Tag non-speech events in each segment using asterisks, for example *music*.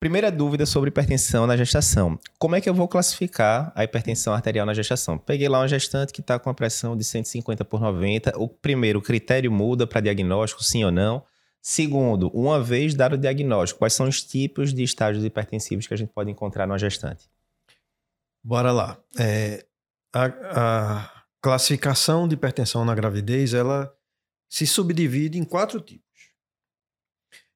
Primeira dúvida sobre hipertensão na gestação. Como é que eu vou classificar a hipertensão arterial na gestação? Peguei lá uma gestante que está com a pressão de 150 por 90. O primeiro, o critério muda para diagnóstico, sim ou não? Segundo, uma vez dado o diagnóstico, quais são os tipos de estágios hipertensivos que a gente pode encontrar numa gestante? Bora lá. É, a, a classificação de hipertensão na gravidez, ela se subdivide em quatro tipos.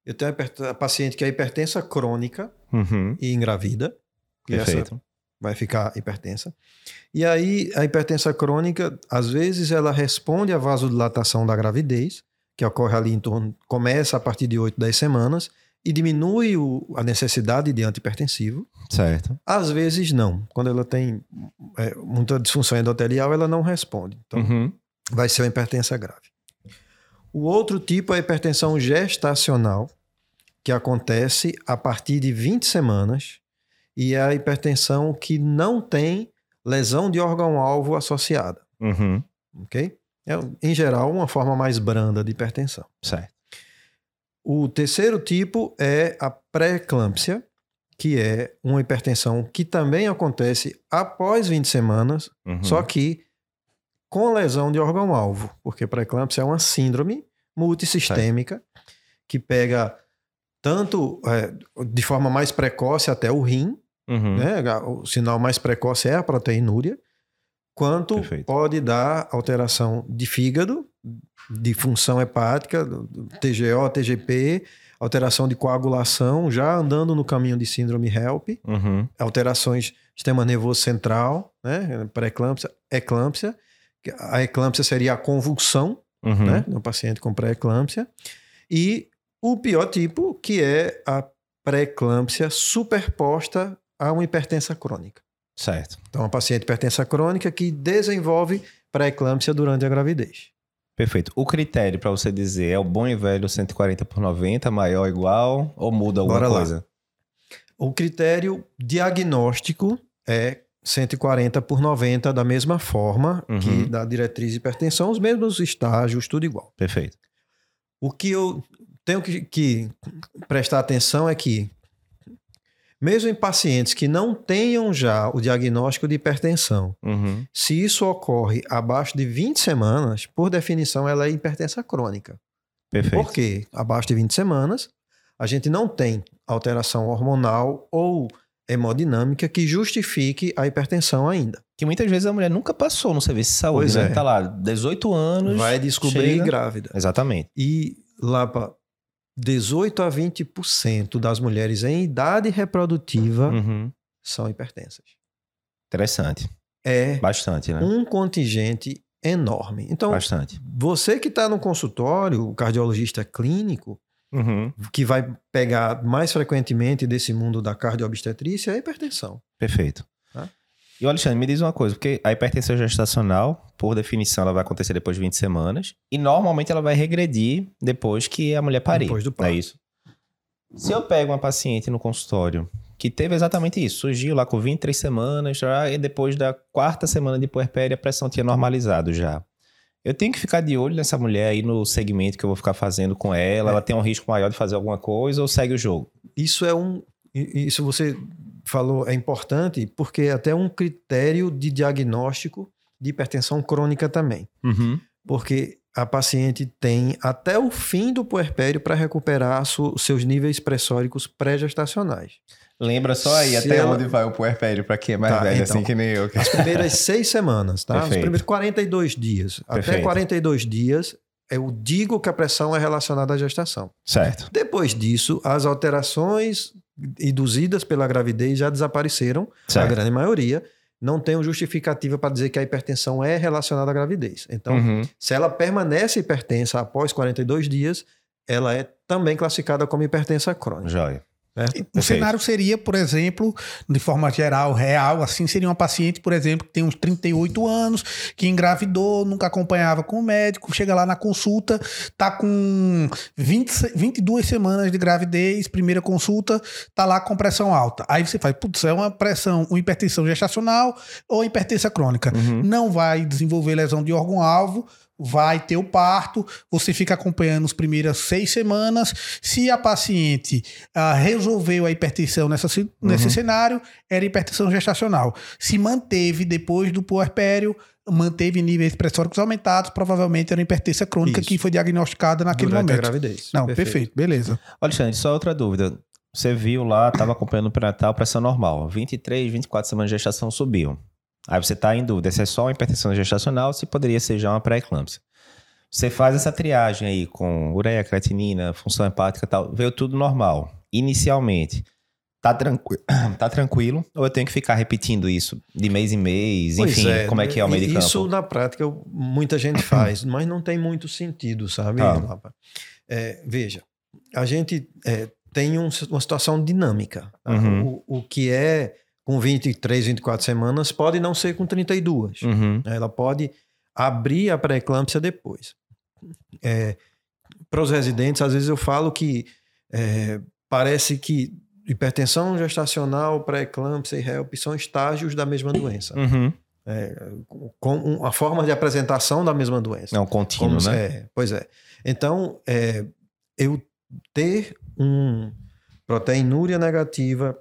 Eu tenho a paciente que é hipertensa crônica uhum. e engravida. Perfeito. vai ficar hipertensa. E aí, a hipertensa crônica, às vezes, ela responde à vasodilatação da gravidez, que ocorre ali em torno, começa a partir de 8, 10 semanas, e diminui o, a necessidade de antihipertensivo. Certo. Às vezes, não. Quando ela tem é, muita disfunção endotelial, ela não responde. Então, Uhum. vai ser uma hipertensa grave. O outro tipo é a hipertensão gestacional, que acontece a partir de 20 semanas, e é a hipertensão que não tem lesão de órgão-alvo associada, Uhum. ok? É, em geral, uma forma mais branda de hipertensão. Certo. O terceiro tipo é a pré-eclâmpsia, que é uma hipertensão que também acontece após 20 semanas, Uhum. só que com lesão de órgão-alvo, porque pré-eclâmpsia é uma síndrome multissistêmica que pega tanto é, de forma mais precoce até o rim, Uhum. né? O sinal mais precoce é a proteinúria, quanto Perfeito. pode dar alteração de fígado, de função hepática, TGO, TGP, alteração de coagulação, já andando no caminho de síndrome HELP, Uhum. alterações do sistema nervoso central, né? Pré-eclâmpsia, eclâmpsia. A eclâmpsia seria a convulsão, Uhum. né? No paciente com pré-eclâmpsia. E o pior tipo, que é a pré-eclâmpsia superposta a uma hipertensa crônica. Certo. Então, uma paciente hipertensa crônica que desenvolve pré-eclâmpsia durante a gravidez. Perfeito. O critério para você dizer é o bom e velho 140 por 90, maior ou igual, ou muda alguma Bora lá. coisa? O critério diagnóstico é 140 por 90, da mesma forma Uhum. que da diretriz de hipertensão, os mesmos estágios, tudo igual. Perfeito. O que eu tenho que, que prestar atenção é que, mesmo em pacientes que não tenham já o diagnóstico de hipertensão, Uhum. se isso ocorre abaixo de 20 semanas, por definição, ela é hipertensa crônica. Perfeito. Por quê? Abaixo de 20 semanas, a gente não tem alteração hormonal ou hemodinâmica que justifique a hipertensão ainda. Que muitas vezes a mulher nunca passou no serviço de saúde, Pois né? é. Tá lá, 18 anos. Vai descobrir chega- grávida. Exatamente. E lá para 18 a 20% das mulheres em idade reprodutiva Uhum. são hipertensas. Interessante. É Bastante, né? um contingente enorme. Então, Bastante. você que está no consultório, o cardiologista clínico, Uhum. que vai pegar mais frequentemente desse mundo da cardioobstetrícia é a hipertensão. Perfeito. Tá. E o Alexandre, me diz uma coisa, porque a hipertensão gestacional, por definição, ela vai acontecer depois de 20 semanas, e normalmente ela vai regredir depois que a mulher parir. Depois do não parto. É isso. Se eu pego uma paciente no consultório que teve exatamente isso, surgiu lá com 23 semanas, já, e depois da quarta semana de puerpério a pressão tinha normalizado já. Eu tenho que ficar de olho nessa mulher aí no segmento que eu vou ficar fazendo com ela, É. ela tem um risco maior de fazer alguma coisa ou segue o jogo? Isso é um. Isso você falou é importante porque é até um critério de diagnóstico de hipertensão crônica também. Uhum. Porque a paciente tem até o fim do puerpério para recuperar seus níveis pressóricos pré-gestacionais. Lembra só aí Se até ela- onde vai o puerpério pra quem é mais Tá, velho, então. assim que nem eu. As primeiras seis semanas, tá? Os Perfeito. primeiros 42 dias. Até Perfeito. 42 dias, eu digo que a pressão é relacionada à gestação. Certo. Depois disso, as alterações induzidas pela gravidez já desapareceram, a Certo. grande maioria. Não tem justificativa para dizer que a hipertensão é relacionada à gravidez. Então, Uhum. se ela permanece hipertensa após 42 dias, ela é também classificada como hipertensa crônica. Joia. Certo? O cenário seria, por exemplo, de forma geral, real, assim, seria uma paciente, por exemplo, que tem uns 38 anos, que engravidou, nunca acompanhava com o médico, chega lá na consulta, tá com 20, se- 22 semanas de gravidez, primeira consulta, tá lá com pressão alta. Aí você faz, putz, é uma pressão, uma hipertensão gestacional ou hipertensão crônica. Uhum. Não vai desenvolver lesão de órgão-alvo, vai ter o parto, você fica acompanhando as primeiras seis semanas. Se a paciente ah, resolveu a hipertensão nessa, ci- nesse cenário, era hipertensão gestacional. Se manteve depois do puerpério, manteve níveis pressóricos aumentados, provavelmente era hipertensão crônica Isso. que foi diagnosticada naquele Durante a momento. gravidez. Não, perfeito. beleza. Alexandre, só outra dúvida. Você viu lá, estava acompanhando o pré-natal, pressão normal. 23, 24 semanas de gestação subiu. Aí você está em dúvida se é só uma hipertensão gestacional ou se poderia ser já uma pré-eclâmpsia. Você faz essa triagem aí com ureia, creatinina, função hepática e tal, veio tudo normal. Inicialmente, tá, tranqui *coughs* tá tranquilo ou eu tenho que ficar repetindo isso de mês em mês? Pois Enfim, como é que é o meio de campo? Isso na prática muita gente *coughs* faz, mas não tem muito sentido, sabe. Lapa? É, veja, a gente é, tem um- uma situação dinâmica. tá? Uhum. O, o que é com 23, 24 semanas pode não ser com 32. Uhum. Ela pode abrir a pré-eclâmpsia depois. Para os residentes, às vezes eu falo que é, parece que hipertensão gestacional, pré-eclâmpsia e HELP são estágios da mesma doença. Uhum. Com um- a forma de apresentação da mesma doença. É um contínuo, Como né? é, pois é. Então, é, eu ter um proteinúria negativa,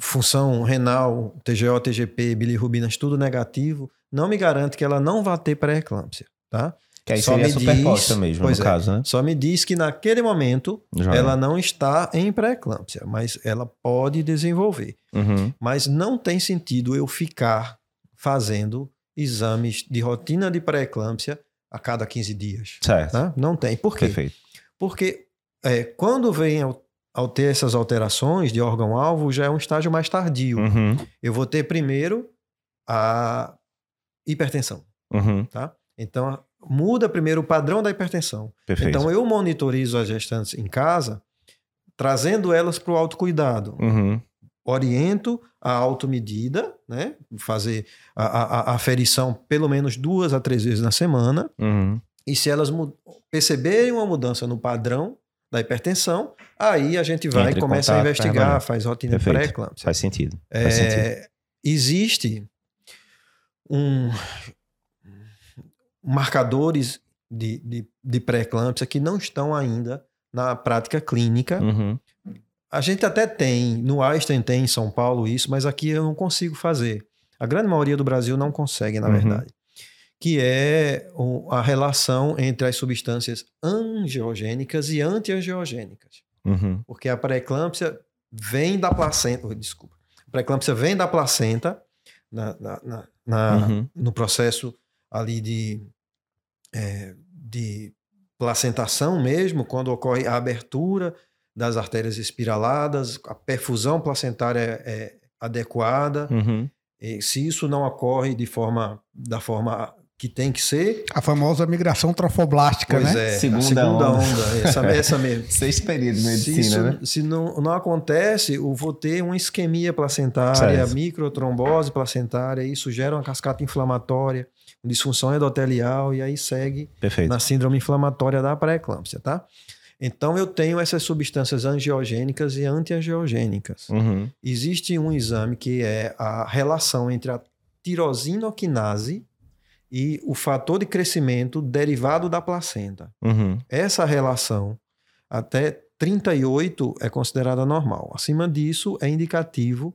função renal, TGO, TGP, bilirrubinas, tudo negativo, não me garante que ela não vá ter pré-eclâmpsia, tá? Que aí Só seria me superposta diz- mesmo, no é. caso, né? Só me diz que naquele momento Já ela é. não está em pré-eclâmpsia, mas ela pode desenvolver. Uhum. Mas não tem sentido eu ficar fazendo exames de rotina de pré-eclâmpsia a cada 15 dias. Certo. Tá? Não tem. Por quê? Perfeito. Porque é, quando vem ao, ao ter essas alterações de órgão-alvo, já é um estágio mais tardio. Uhum. Eu vou ter primeiro a hipertensão, Uhum. tá? Então, muda primeiro o padrão da hipertensão. Perfeito. Então, eu monitorizo as gestantes em casa, trazendo elas para o autocuidado. Uhum. Oriento a automedida, né? Fazer a, a, a aferição pelo menos duas a três vezes na semana. Uhum. E se elas perceberem uma mudança no padrão da hipertensão, aí a gente vai Entra e começa a contato, investigar, permanente. faz rotina de pré-eclâmpsia. Faz sentido. Faz sentido. É, existe um marcadores de, de, de pré-eclâmpsia que não estão ainda na prática clínica. Uhum. A gente até tem, no Einstein tem em São Paulo isso, mas aqui eu não consigo fazer. A grande maioria do Brasil não consegue, na Uhum. verdade. Que é a relação entre as substâncias angiogênicas e antiangiogênicas. Uhum. Porque a pré-eclâmpsia vem da placenta. oh, Desculpa. A pré-eclâmpsia vem da placenta na, na- na- na- Uhum. no processo ali de, é, de placentação mesmo, quando ocorre a abertura das artérias espiraladas, a perfusão placentária é adequada. Uhum. E se isso não ocorre de forma da forma que tem que ser, A famosa migração trofoblástica, pois né? é, Segunda a segunda onda. onda, essa, *laughs* essa mesmo. Seis períodos de Se, medicina, isso, né? se não, não acontece, eu vou ter uma isquemia placentária, Certo. microtrombose placentária, isso gera uma cascata inflamatória, disfunção endotelial, e aí segue Perfeito. na síndrome inflamatória da pré-eclâmpsia, tá? Então eu tenho essas substâncias angiogênicas e antiangiogênicas. Uhum. Existe um exame que é a relação entre a tirosinoquinase e o fator de crescimento derivado da placenta. Uhum. Essa relação até 38 é considerada normal. Acima disso é indicativo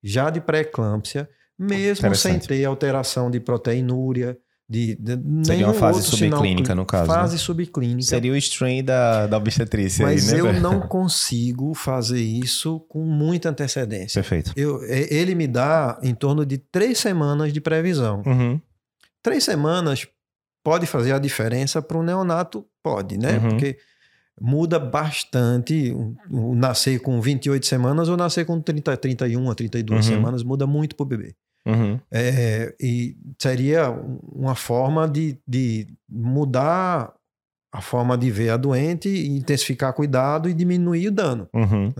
já de pré-eclâmpsia, mesmo sem ter alteração de proteinúria, de, de Seria uma fase sinal subclínica, no caso, Fase né? subclínica. Seria o strain da, da obstetrícia mas aí, né? eu não *laughs* consigo fazer isso com muita antecedência. Perfeito. Eu, ele me dá em torno de três semanas de previsão. Uhum. Três semanas pode fazer a diferença para o neonato? Pode, né? Uhum. Porque muda bastante o- nascer com 28 semanas ou nascer com 30, 31 a 32 Uhum. semanas, muda muito para o bebê. Uhum. É, e seria um- uma forma de, de mudar a forma de ver a doente, e intensificar cuidado e diminuir o dano. Uhum.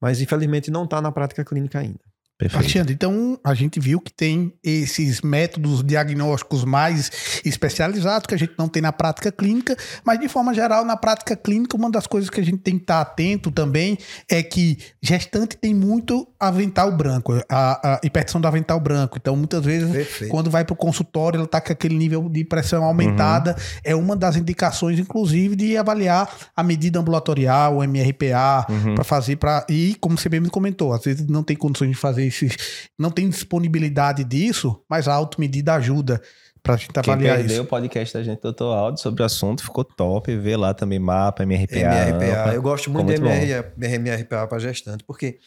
Mas infelizmente não está na prática clínica ainda. Perfeito. Alexandre, então a gente viu que tem esses métodos diagnósticos mais especializados que a gente não tem na prática clínica, mas de forma geral, na prática clínica, uma das coisas que a gente tem que estar atento também é que gestante tem muito avental branco, a, a hipertensão do avental branco. Então, muitas vezes, Perfeito. quando vai para o consultório, ela está com aquele nível de pressão aumentada. É uma das indicações, inclusive, de avaliar a medida ambulatorial, o MRPA, Uhum. para fazer para e como você mesmo comentou, às vezes não tem condições de fazer esses, não tem disponibilidade disso, mas a automedida ajuda para a gente Quem avaliar perdeu isso. o podcast da gente, Doutor Aldo, sobre o assunto, ficou top. Vê lá também mapa, MRPA. MRPA. Eu gosto muito de. MR, MRPA para gestante, porque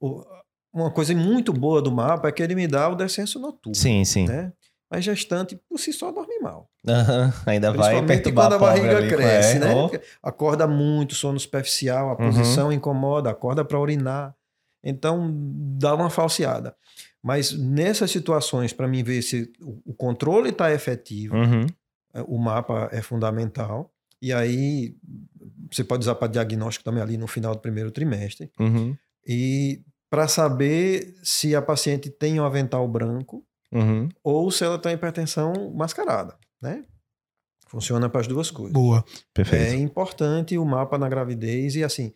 o- uma coisa muito boa do mapa é que ele me dá o descenso noturno. Sim, sim. Né? Mas gestante, por si só, dorme mal. Aham, Ainda vai perturbar quando a barriga ali cresce, é, né? Acorda muito, sono superficial, a Uhum. posição incomoda, acorda para urinar. Então, dá uma falseada. Mas nessas situações, para mim ver se o controle está efetivo, Uhum. é, o mapa é fundamental. E aí, você pode usar para diagnóstico também ali no final do primeiro trimestre. Uhum. E para saber se a paciente tem um avental branco Uhum. ou se ela tem hipertensão mascarada, né? Funciona para as duas coisas. Boa. Perfeito. É importante o mapa na gravidez e assim,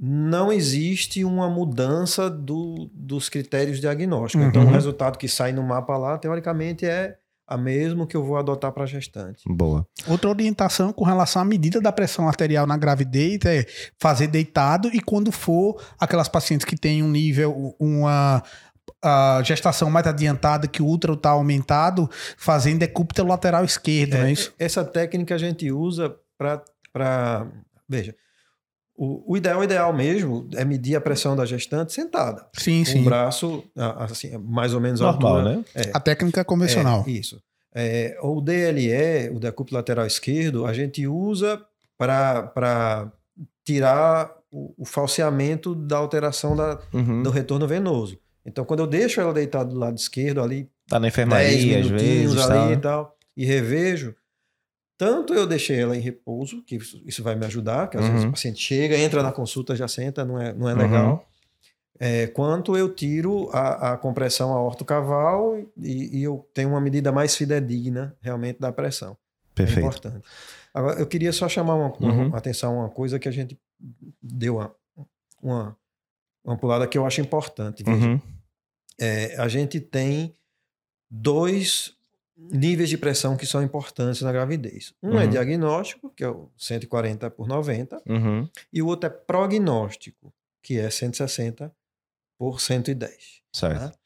não existe uma mudança do- dos critérios diagnósticos. Então, Uhum. o resultado que sai no mapa lá, teoricamente, é a mesmo que eu vou adotar para gestante. Boa. Outra orientação com relação à medida da pressão arterial na gravidez é fazer deitado e quando for aquelas pacientes que têm um nível, uma a gestação mais adiantada, que o útero está aumentado, fazer em decúbito lateral esquerdo, não é isso? Essa técnica a gente usa para. Veja, o, o ideal, ideal mesmo é medir a pressão da gestante sentada. Sim, Com sim. o braço, assim, mais ou menos a Normal, altura. né? É. A técnica convencional. É, isso. É, o DLE, o decúbito lateral esquerdo, a gente usa para tirar o, o falseamento da alteração da, Uhum. do retorno venoso. Então, quando eu deixo ela deitada do lado esquerdo ali, Tá na 10 enfermaria, às minutinhos vezes. ali e Tá. tal, e revejo, tanto eu deixei ela em repouso, que isso, isso vai me ajudar, que às vezes Uhum. o paciente chega, entra na consulta, já senta, não é, não é legal. É, quanto eu tiro a, a compressão aorto-caval e, e eu tenho uma medida mais fidedigna realmente da pressão. É Perfeito. importante. Agora, eu queria só chamar uma, uma Uhum. atenção a uma coisa que a gente deu uma, uma, uma pulada que eu acho importante. Veja. Uhum. É, a gente tem dois níveis de pressão que são importantes na gravidez. Um é Uhum. diagnóstico, que é o 140 por 90, Uhum. e o outro é prognóstico, que é 160 por 110. Certo. Tá?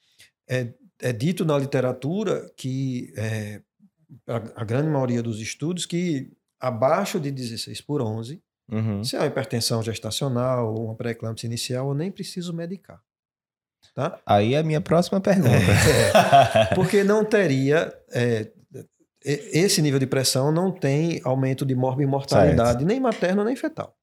É, é dito na literatura que é, a, a grande maioria dos estudos que abaixo de 16 por 11, Uhum. se é uma hipertensão gestacional ou uma pré-eclâmpsia inicial, eu nem preciso medicar. Tá? Aí é a minha próxima pergunta. *laughs* Porque não teria. é, esse nível de pressão não tem aumento de morbimortalidade, nem materno nem fetal.